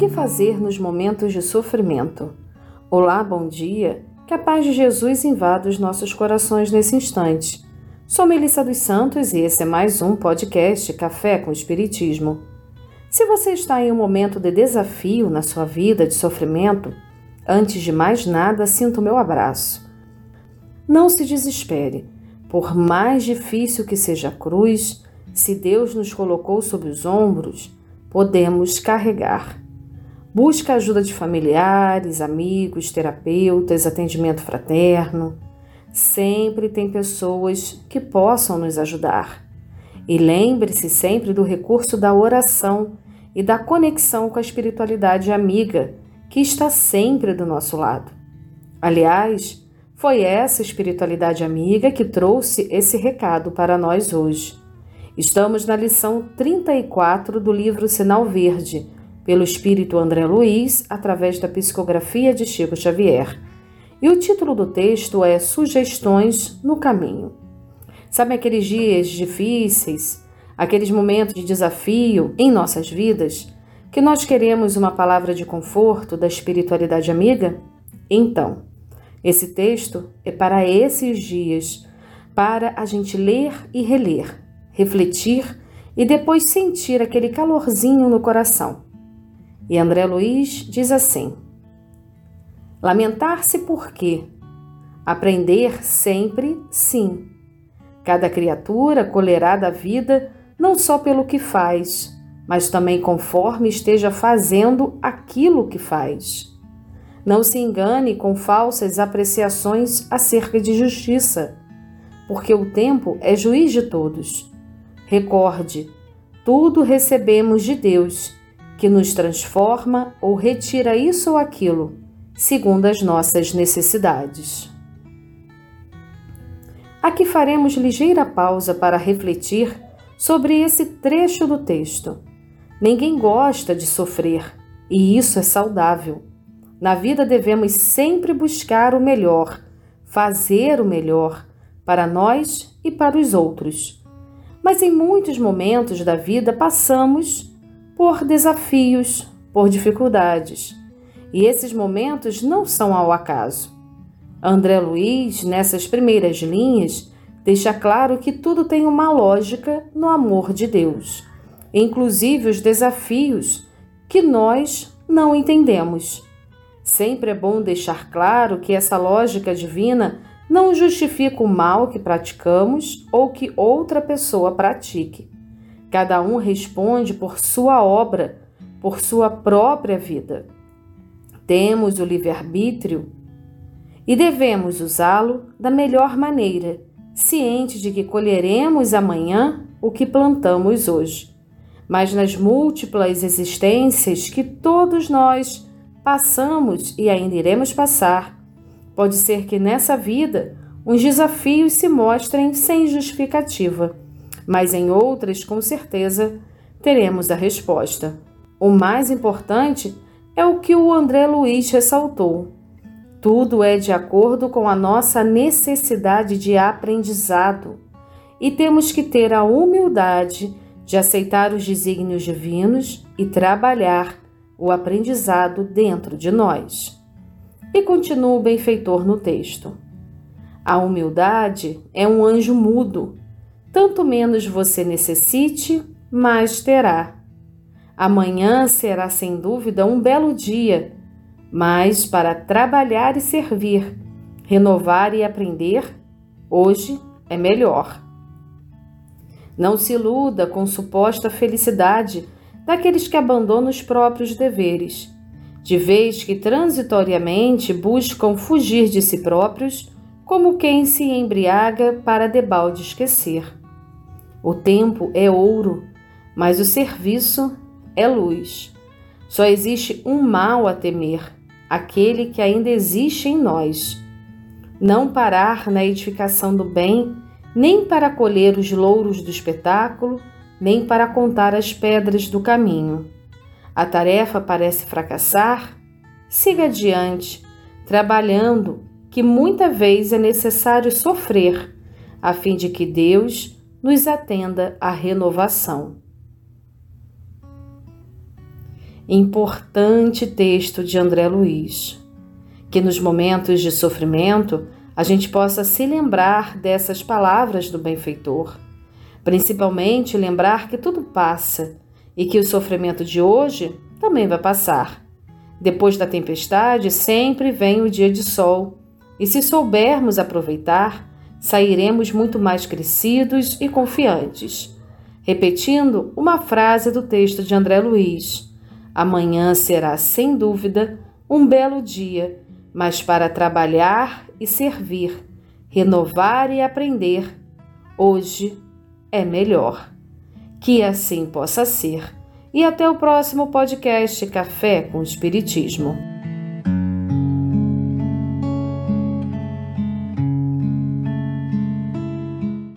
que fazer nos momentos de sofrimento? Olá, bom dia. Que a paz de Jesus invada os nossos corações nesse instante. Sou Melissa dos Santos e esse é mais um podcast Café com Espiritismo. Se você está em um momento de desafio na sua vida, de sofrimento, antes de mais nada, sinta o meu abraço. Não se desespere. Por mais difícil que seja a cruz, se Deus nos colocou sob os ombros, podemos carregar. Busca ajuda de familiares, amigos, terapeutas, atendimento fraterno. Sempre tem pessoas que possam nos ajudar. E lembre-se sempre do recurso da oração e da conexão com a espiritualidade amiga que está sempre do nosso lado. Aliás, foi essa espiritualidade amiga que trouxe esse recado para nós hoje. Estamos na lição 34 do livro Sinal Verde pelo espírito André Luiz, através da psicografia de Chico Xavier. E o título do texto é Sugestões no Caminho. Sabe aqueles dias difíceis, aqueles momentos de desafio em nossas vidas, que nós queremos uma palavra de conforto da espiritualidade amiga? Então, esse texto é para esses dias, para a gente ler e reler, refletir e depois sentir aquele calorzinho no coração. E André Luiz diz assim: Lamentar-se por quê? Aprender sempre, sim. Cada criatura colherá da vida não só pelo que faz, mas também conforme esteja fazendo aquilo que faz. Não se engane com falsas apreciações acerca de justiça, porque o tempo é juiz de todos. Recorde, tudo recebemos de Deus que nos transforma ou retira isso ou aquilo, segundo as nossas necessidades. Aqui faremos ligeira pausa para refletir sobre esse trecho do texto. Ninguém gosta de sofrer, e isso é saudável. Na vida devemos sempre buscar o melhor, fazer o melhor para nós e para os outros. Mas em muitos momentos da vida passamos por desafios, por dificuldades. E esses momentos não são ao acaso. André Luiz, nessas primeiras linhas, deixa claro que tudo tem uma lógica no amor de Deus, inclusive os desafios que nós não entendemos. Sempre é bom deixar claro que essa lógica divina não justifica o mal que praticamos ou que outra pessoa pratique. Cada um responde por sua obra, por sua própria vida. Temos o livre-arbítrio e devemos usá-lo da melhor maneira, ciente de que colheremos amanhã o que plantamos hoje. Mas nas múltiplas existências que todos nós passamos e ainda iremos passar, pode ser que nessa vida os desafios se mostrem sem justificativa mas em outras, com certeza, teremos a resposta. O mais importante é o que o André Luiz ressaltou. Tudo é de acordo com a nossa necessidade de aprendizado e temos que ter a humildade de aceitar os desígnios divinos e trabalhar o aprendizado dentro de nós. E continua o benfeitor no texto. A humildade é um anjo mudo tanto menos você necessite, mais terá. Amanhã será sem dúvida um belo dia, mas para trabalhar e servir, renovar e aprender, hoje é melhor. Não se iluda com suposta felicidade daqueles que abandonam os próprios deveres, de vez que transitoriamente buscam fugir de si próprios, como quem se embriaga para debalde esquecer. O tempo é ouro, mas o serviço é luz. Só existe um mal a temer, aquele que ainda existe em nós. Não parar na edificação do bem, nem para colher os louros do espetáculo, nem para contar as pedras do caminho. A tarefa parece fracassar? Siga adiante, trabalhando, que muita vez é necessário sofrer, a fim de que Deus nos atenda à renovação. Importante texto de André Luiz. Que nos momentos de sofrimento a gente possa se lembrar dessas palavras do benfeitor. Principalmente lembrar que tudo passa e que o sofrimento de hoje também vai passar. Depois da tempestade sempre vem o dia de sol, e se soubermos aproveitar, sairemos muito mais crescidos e confiantes. Repetindo uma frase do texto de André Luiz: Amanhã será, sem dúvida, um belo dia, mas para trabalhar e servir, renovar e aprender, hoje é melhor. Que assim possa ser. E até o próximo podcast Café com Espiritismo.